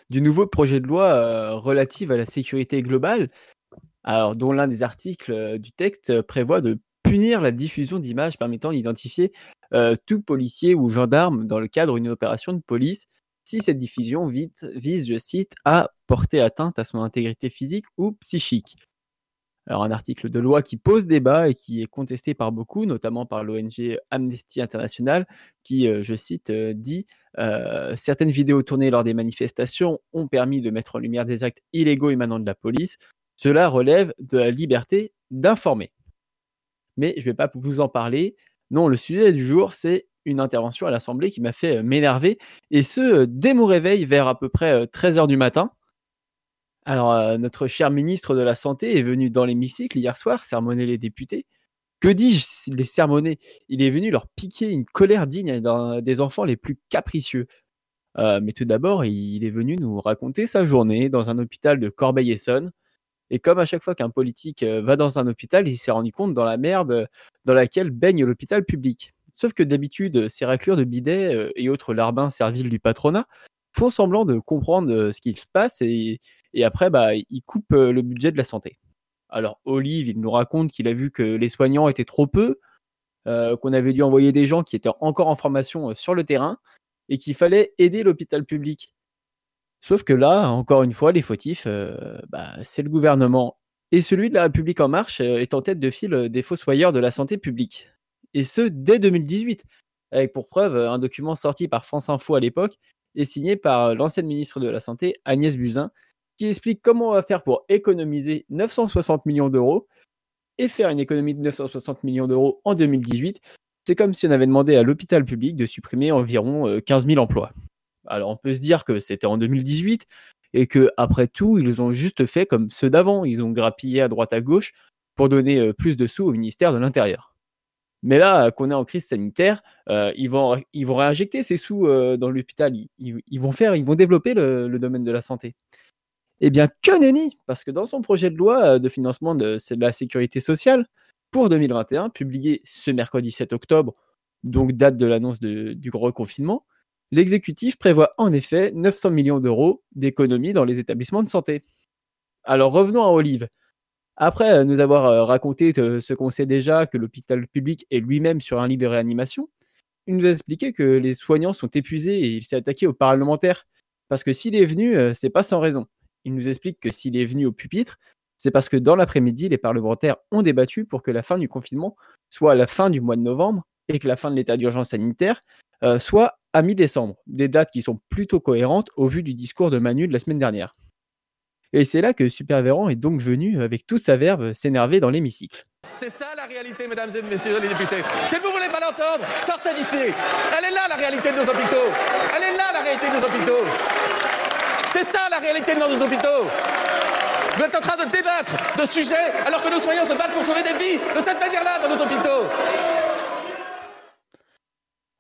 Speaker 4: du nouveau projet de loi euh, relatif à la sécurité globale, alors dont l'un des articles euh, du texte prévoit de punir la diffusion d'images permettant d'identifier euh, tout policier ou gendarme dans le cadre d'une opération de police si cette diffusion vise, je cite, à porter atteinte à son intégrité physique ou psychique. Alors un article de loi qui pose débat et qui est contesté par beaucoup, notamment par l'ONG Amnesty International, qui, euh, je cite, euh, dit euh, Certaines vidéos tournées lors des manifestations ont permis de mettre en lumière des actes illégaux émanant de la police. Cela relève de la liberté d'informer. Mais je ne vais pas vous en parler. Non, le sujet du jour, c'est une intervention à l'Assemblée qui m'a fait euh, m'énerver, et ce, euh, dès mon réveil vers à peu près 13h du matin. Alors, euh, notre cher ministre de la Santé est venu dans l'hémicycle hier soir sermonner les députés. Que dis-je, les sermonner? Il est venu leur piquer une colère digne des enfants les plus capricieux. Euh, mais tout d'abord, il est venu nous raconter sa journée dans un hôpital de Corbeil-Essonne. Et comme à chaque fois qu'un politique euh, va dans un hôpital, il s'est rendu compte dans la merde euh, dans laquelle baigne l'hôpital public. Sauf que d'habitude, ces raclures de bidets euh, et autres larbins serviles du patronat font semblant de comprendre euh, ce qui se passe et, après, bah, ils coupent euh, le budget de la santé. Alors, Olive, il nous raconte qu'il a vu que les soignants étaient trop peu, euh, qu'on avait dû envoyer des gens qui étaient encore en formation euh, sur le terrain et qu'il fallait aider l'hôpital public. Sauf que là, encore une fois, les fautifs, euh, bah, c'est le gouvernement. Et celui de la République En Marche euh, est en tête de file euh, des fossoyeurs de la santé publique. Et ce, dès 2018. Avec pour preuve un document sorti par France Info à l'époque et signé par l'ancienne ministre de la Santé, Agnès Buzyn, qui explique comment on va faire pour économiser 960 millions d'euros et faire une économie de 960 millions d'euros en 2018. C'est comme si on avait demandé à l'hôpital public de supprimer environ euh, 15 000 emplois. Alors on peut se dire que c'était en 2018 et que après tout, ils ont juste fait comme ceux d'avant. Ils ont grappillé à droite à gauche pour donner euh, plus de sous au ministère de l'Intérieur. Mais là, qu'on est en crise sanitaire, euh, ils, vont, ils vont réinjecter ces sous euh, dans l'hôpital. Ils, vont faire, ils vont développer le, domaine de la santé. Eh bien, que nenni Parce que dans son projet de loi de financement de, la sécurité sociale pour 2021, publié ce mercredi 7 octobre, donc date de l'annonce du gros confinement, l'exécutif prévoit en effet 900 millions d'euros d'économies dans les établissements de santé. Alors revenons à Olive. Après euh, nous avoir euh, raconté euh, ce qu'on sait déjà, que l'hôpital public est lui-même sur un lit de réanimation, il nous a expliqué que les soignants sont épuisés et il s'est attaqué aux parlementaires. Parce que s'il est venu, c'est pas sans raison. Il nous explique que s'il est venu au pupitre, c'est parce que dans l'après-midi, les parlementaires ont débattu pour que la fin du confinement soit à la fin du mois de novembre et que la fin de l'état d'urgence sanitaire soit à mi-décembre. Des dates qui sont plutôt cohérentes au vu du discours de Manu de la semaine dernière. Et c'est là que Super Véran est donc venu avec toute sa verve s'énerver dans l'hémicycle.
Speaker 14: C'est ça la réalité, mesdames et messieurs les députés. Si vous voulez pas l'entendre, sortez d'ici. Elle est là la réalité de nos hôpitaux. Elle est là la réalité de nos hôpitaux. C'est ça la réalité de nos hôpitaux. Vous êtes en train de débattre de sujets alors que nos soignants se battent pour sauver des vies de cette manière-là dans nos hôpitaux.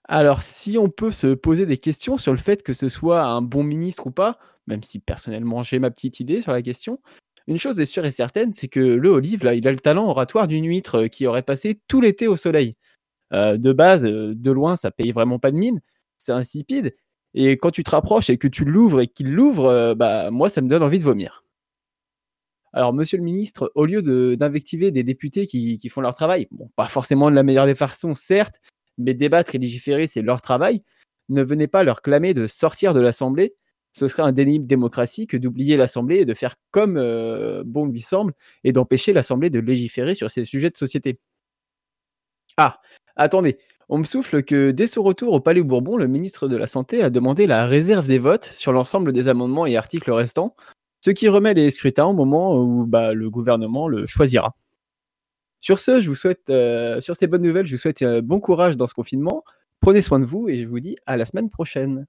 Speaker 4: Alors, si on peut se poser des questions sur le fait que ce soit un bon ministre ou pas, même si personnellement j'ai ma petite idée sur la question, une chose est sûre et certaine, c'est que le Olive, là, il a le talent oratoire d'une huître euh, qui aurait passé tout l'été au soleil. Euh, de base, euh, de loin, ça paye vraiment pas de mine, c'est insipide, et quand tu te rapproches et que tu l'ouvres et qu'il l'ouvre, bah, moi, ça me donne envie de vomir. Alors, monsieur le ministre, au lieu d'invectiver des députés qui, qui font leur travail, bon, pas forcément de la meilleure des façons, certes, mais débattre et légiférer, c'est leur travail, ne venez pas leur clamer de sortir de l'Assemblée. Ce serait un déni de démocratie que d'oublier l'Assemblée et de faire comme euh, bon lui semble et d'empêcher l'Assemblée de légiférer sur ces sujets de société. Ah, attendez, on me souffle que dès son retour au Palais Bourbon, le ministre de la Santé a demandé la réserve des votes sur l'ensemble des amendements et articles restants, ce qui remet les scrutins au moment où bah, le gouvernement le choisira. Sur ce, je vous souhaite, euh, sur ces bonnes nouvelles, je vous souhaite euh, bon courage dans ce confinement. Prenez soin de vous et je vous dis à la semaine prochaine.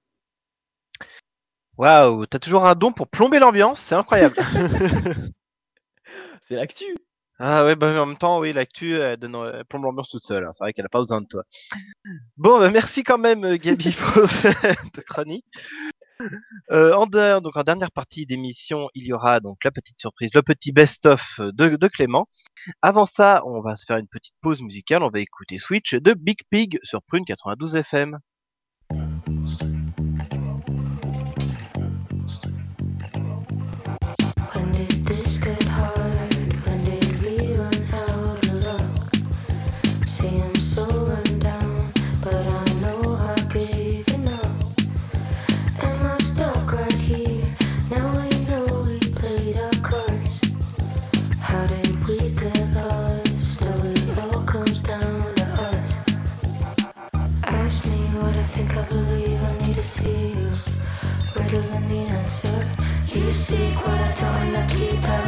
Speaker 2: Waouh, t'as toujours un don pour plomber l'ambiance, c'est incroyable.
Speaker 4: c'est l'actu.
Speaker 2: Ah ouais, bah en même temps, oui, l'actu, elle, donne- elle plombe l'ambiance toute seule. hein. C'est vrai qu'elle a pas besoin de toi. Bon, bah, merci quand même, euh, Gabi, pour cette chronique. Euh, en, de- donc en dernière partie d'émission, il y aura donc la petite surprise, le petit best-of de, de Clément. Avant ça, on va se faire une petite pause musicale. On va écouter Switch de Big Pig sur Prune 92 FM.
Speaker 15: I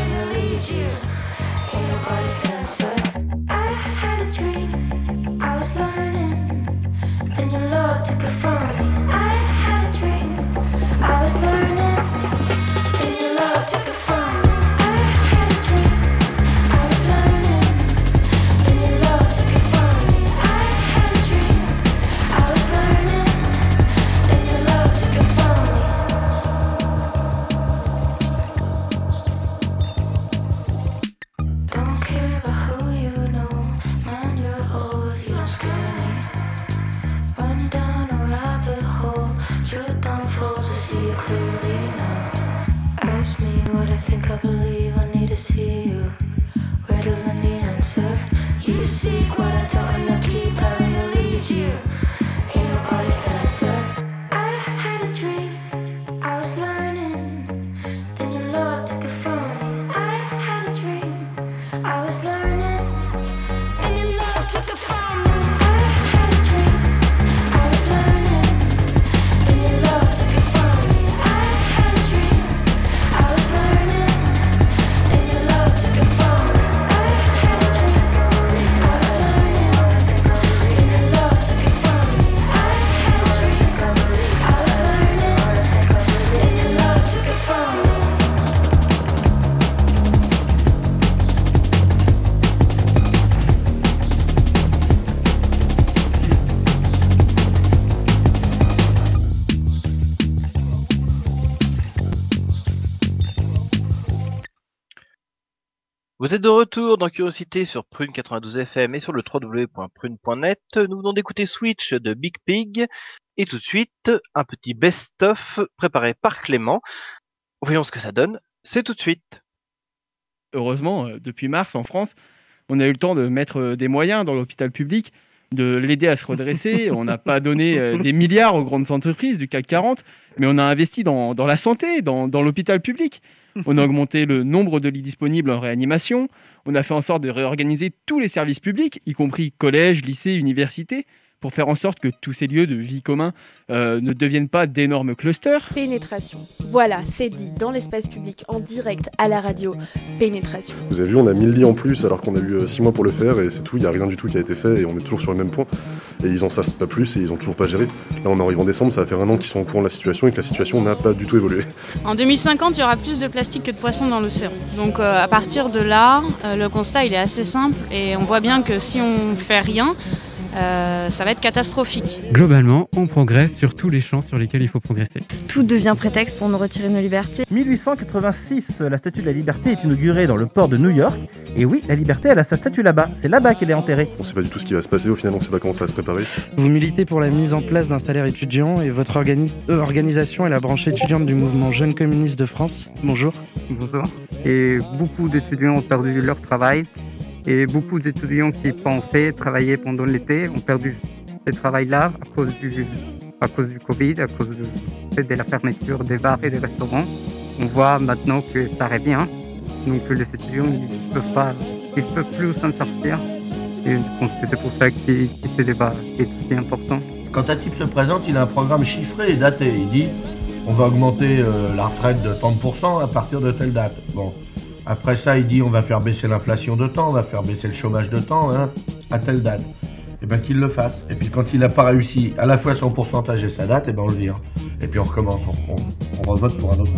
Speaker 2: retour dans Curiosité sur Prune 92 FM et sur le www.prune.net. Nous venons d'écouter Switch de Big Pig et tout de suite un petit best-of préparé par Clément. Voyons ce que ça donne. C'est tout de suite.
Speaker 16: Heureusement, euh, depuis mars en France, on a eu le temps de mettre euh, des moyens dans l'hôpital public, de l'aider à se redresser. on n'a pas donné euh, des milliards aux grandes entreprises du CAC 40, mais on a investi dans, dans la santé, dans, dans l'hôpital public. On a augmenté le nombre de lits disponibles en réanimation. On a fait en sorte de réorganiser tous les services publics, y compris collèges, lycées, universités, pour faire en sorte que tous ces lieux de vie commun euh, ne deviennent pas d'énormes clusters.
Speaker 17: Pénétration. Voilà, c'est dit dans l'espace public, en direct à la radio. Pénétration.
Speaker 18: Vous avez vu, on a 1000 lits en plus alors qu'on a eu 6 mois pour le faire et c'est tout, il n'y a rien du tout qui a été fait et on est toujours sur le même point. Et ils en savent pas plus et ils ont toujours pas géré. Là on arrive en décembre, ça va faire un an qu'ils sont au courant de la situation et que la situation n'a pas du tout évolué.
Speaker 19: En 2050, il y aura plus de plastique que de poissons dans l'océan. Donc euh, à partir de là, euh, le constat il est assez simple et on voit bien que si on fait rien, euh, ça va être catastrophique.
Speaker 20: Globalement, on progresse sur tous les champs sur lesquels il faut progresser.
Speaker 21: Tout devient prétexte pour nous retirer nos libertés.
Speaker 22: 1886, la statue de la liberté est inaugurée dans le port de New York. Et oui, la liberté, elle a sa statue là-bas. C'est là-bas qu'elle est enterrée.
Speaker 18: On sait pas du tout ce qui va se passer, au final on sait pas comment ça va se préparer.
Speaker 20: Vous militez pour la mise en place d'un salaire étudiant et votre organi- euh, organisation est la branche étudiante du mouvement Jeunes communistes de France. Bonjour.
Speaker 23: Bonjour. Et beaucoup d'étudiants ont perdu leur travail. Et beaucoup d'étudiants qui pensaient travailler pendant l'été ont perdu ce travail-là à cause du, à cause du Covid, à cause de, la fermeture des bars et des restaurants. On voit maintenant que ça revient. Donc les étudiants ils peuvent pas, ils peuvent plus s'en sortir. Et je pense que c'est pour ça que, que ce débat est aussi important.
Speaker 24: Quand un type se présente, il a un programme chiffré et daté. Il dit on va augmenter euh, la retraite de 30% à partir de telle date. Bon. Après ça, il dit on va faire baisser l'inflation de temps, on va faire baisser le chômage de temps hein, à telle date. Et bien qu'il le fasse. Et puis quand il n'a pas réussi à la fois son pourcentage et sa date, et ben on le vire. Et puis on recommence, on revote pour un autre.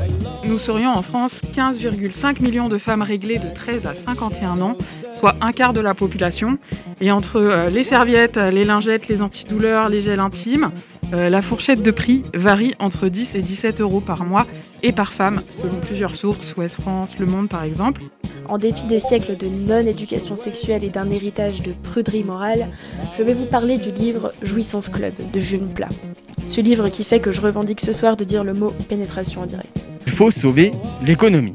Speaker 25: Nous serions en France 15,5 millions de femmes réglées de 13 à 51 ans, soit un quart de la population. Et entre euh, les serviettes, les lingettes, les antidouleurs, les gels intimes, Euh, la fourchette de prix varie entre 10 et 17 euros par mois et par femme, selon plusieurs sources, Ouest France, Le Monde par exemple.
Speaker 17: En dépit des siècles de non-éducation sexuelle et d'un héritage de pruderie morale, je vais vous parler du livre Jouissance Club de June Plat. Ce livre qui fait que je revendique ce soir de dire le mot pénétration en direct.
Speaker 16: Il faut sauver l'économie.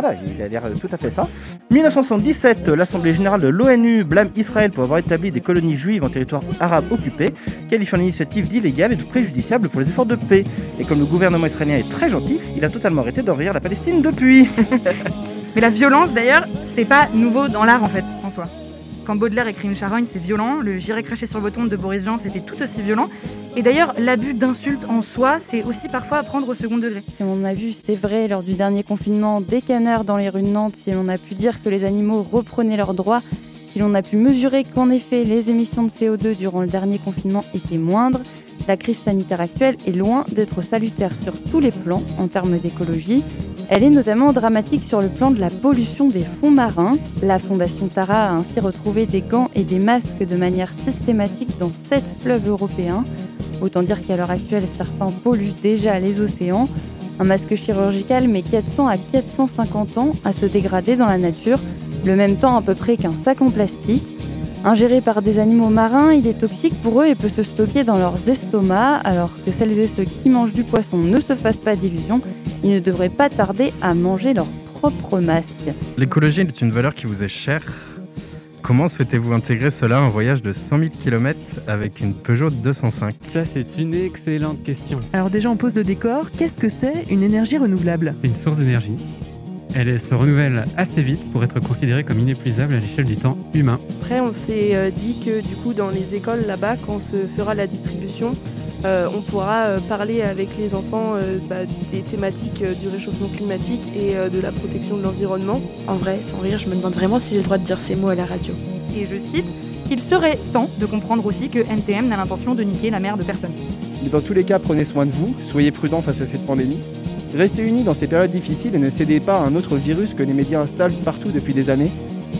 Speaker 22: Voilà, il a l'air tout à fait ça. 1977, l'Assemblée générale de l'ONU blâme Israël pour avoir établi des colonies juives en territoire arabe occupé, qualifiant l'initiative d'illégale et de préjudiciable pour les efforts de paix. Et comme le gouvernement israélien est très gentil, il a totalement arrêté d'envahir la Palestine depuis.
Speaker 26: Mais la violence, d'ailleurs, c'est pas nouveau dans l'art en fait, soi. Quand Baudelaire écrit une charogne, c'est violent. Le J'irai cracher sur vos tombes de Boris Jean, c'était tout aussi violent. Et d'ailleurs, l'abus d'insultes en soi, c'est aussi parfois à prendre au second degré.
Speaker 27: Si on a vu, c'était vrai, lors du dernier confinement, des canards dans les rues de Nantes, si l'on a pu dire que les animaux reprenaient leurs droits, si l'on a pu mesurer qu'en effet les émissions de CO2 durant le dernier confinement étaient moindres, la crise sanitaire actuelle est loin d'être salutaire sur tous les plans en termes d'écologie. Elle est notamment dramatique sur le plan de la pollution des fonds marins. La Fondation Tara a ainsi retrouvé des gants et des masques de manière systématique dans sept fleuves européens. Autant dire qu'à l'heure actuelle, certains polluent déjà les océans. Un masque chirurgical met 400 à 450 ans à se dégrader dans la nature, le même temps à peu près qu'un sac en plastique. Ingéré par des animaux marins, il est toxique pour eux et peut se stocker dans leurs estomacs, alors que celles et ceux qui mangent du poisson ne se fassent pas d'illusions, ils ne devraient pas tarder à manger leur propre masque.
Speaker 20: L'écologie est une valeur qui vous est chère. Comment souhaitez-vous intégrer cela à un voyage de 100 000 km avec une Peugeot 205
Speaker 28: Ça, c'est une excellente question.
Speaker 25: Alors déjà, on pose le décor. Qu'est-ce que c'est une énergie renouvelable?
Speaker 28: C'est une source d'énergie. Elle se renouvelle assez vite pour être considérée comme inépuisable à l'échelle du temps humain.
Speaker 29: Après, on s'est euh, dit que du coup, dans les écoles là-bas, quand on se fera la distribution, euh, on pourra euh, parler avec les enfants euh, bah, des thématiques euh, du réchauffement climatique et euh, de la protection de l'environnement.
Speaker 17: En vrai, sans rire, je me demande vraiment si j'ai le droit de dire ces mots à la radio.
Speaker 26: Et je cite qu'il serait temps de comprendre aussi que NTM n'a l'intention de niquer la mère de personne.
Speaker 16: Mais dans tous les cas, prenez soin de vous, soyez prudents face à cette pandémie. Restez unis dans ces périodes difficiles et ne cédez pas à un autre virus que les médias installent partout depuis des années.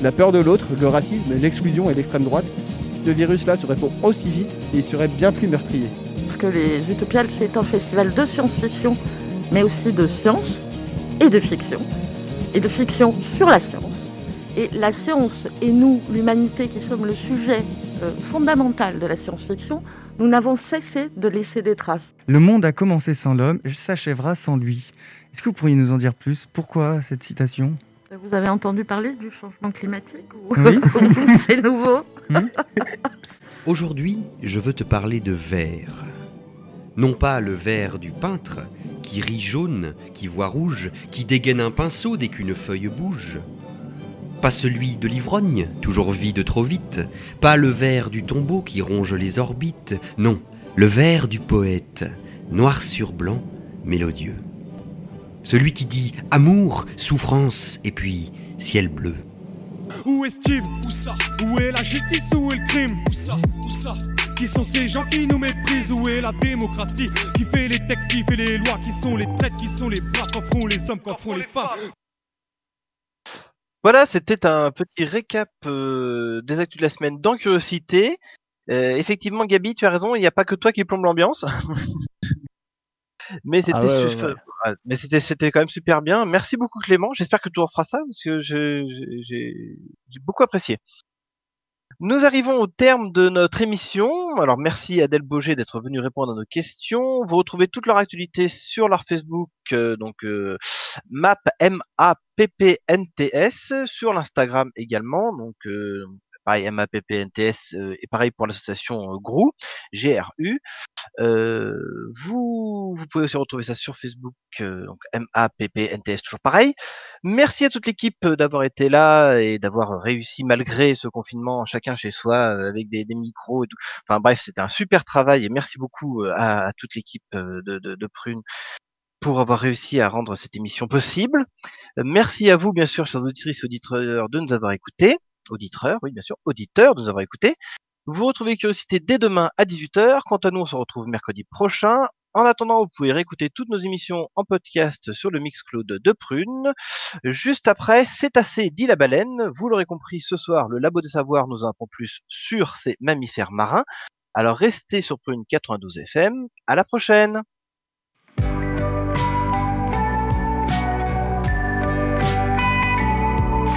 Speaker 16: La peur de l'autre, le racisme, l'exclusion et l'extrême droite. Ce virus-là se répand aussi vite et il serait bien plus meurtrier.
Speaker 30: Parce que les Utopiales, c'est un festival de science-fiction, mais aussi de science et de fiction. Et de fiction sur la science. Et la science et nous, l'humanité, qui sommes le sujet euh, fondamental de la science-fiction, nous n'avons cessé de laisser des traces.
Speaker 20: Le monde a commencé sans l'homme et s'achèvera sans lui. Est-ce que vous pourriez nous en dire plus? Pourquoi cette citation?
Speaker 30: Vous avez entendu parler du changement climatique ou...
Speaker 20: Oui.
Speaker 30: C'est nouveau?
Speaker 31: Aujourd'hui, je veux te parler de verre. Non pas le verre du peintre, qui rit jaune, qui voit rouge, qui dégaine un pinceau dès qu'une feuille bouge. Pas celui de l'ivrogne, toujours vide trop vite. Pas le verre du tombeau qui ronge les orbites. Non, le verre du poète, noir sur blanc, mélodieux. Celui qui dit amour, souffrance et puis ciel bleu.
Speaker 32: Où est Steve Où ça? Où est la justice? Où est le crime? Où ça? Où ça? Qui sont ces gens qui nous méprisent? Où est la démocratie? Qui fait les textes, qui fait les lois Qui sont les traites, qui sont les braves Qu'en font les hommes, qu'en font les femmes?
Speaker 2: Voilà, c'était un petit récap euh, des actus de la semaine dans Curiosité. Euh, effectivement, Gabi, tu as raison, il n'y a pas que toi qui plombe l'ambiance. mais c'était
Speaker 4: Ah ouais, ouais,
Speaker 2: su-
Speaker 4: ouais.
Speaker 2: ouais, mais c'était c'était quand même super bien. Merci beaucoup Clément. J'espère que tu referas ça parce que je- je- j'ai j'ai beaucoup apprécié. Nous arrivons au terme de notre émission. Alors merci Adèle Boger d'être venue répondre à nos questions. Vous retrouvez toute leur actualité sur leur Facebook, euh, donc euh, map m a p p n t s sur l'Instagram également. Donc euh, pareil m a p p n t s euh, et pareil pour l'association euh, GRU. Euh, vous, vous pouvez aussi retrouver ça sur Facebook, euh, donc M-A-P-P-N-T-S, toujours pareil. Merci à toute l'équipe d'avoir été là et d'avoir réussi malgré ce confinement, chacun chez soi, avec des, micros et tout. Enfin bref, c'était un super travail et merci beaucoup à, toute l'équipe de, de, de Prune pour avoir réussi à rendre cette émission possible. Euh, Merci à vous, bien sûr, chers auditrices et auditeurs, de nous avoir écoutés. Auditeurs, oui, bien sûr, auditeurs, de nous avoir écoutés. Vous retrouvez Curiosité dès demain à 18h. Quant à nous, on se retrouve mercredi prochain. En attendant, vous pouvez réécouter toutes nos émissions en podcast sur le Mixcloud de Prune. Juste après, c'est assez dit la baleine. Vous l'aurez compris, ce soir, le Labo des Savoirs nous apprend plus sur ces mammifères marins. Alors restez sur Prune 92 FM. À la prochaine!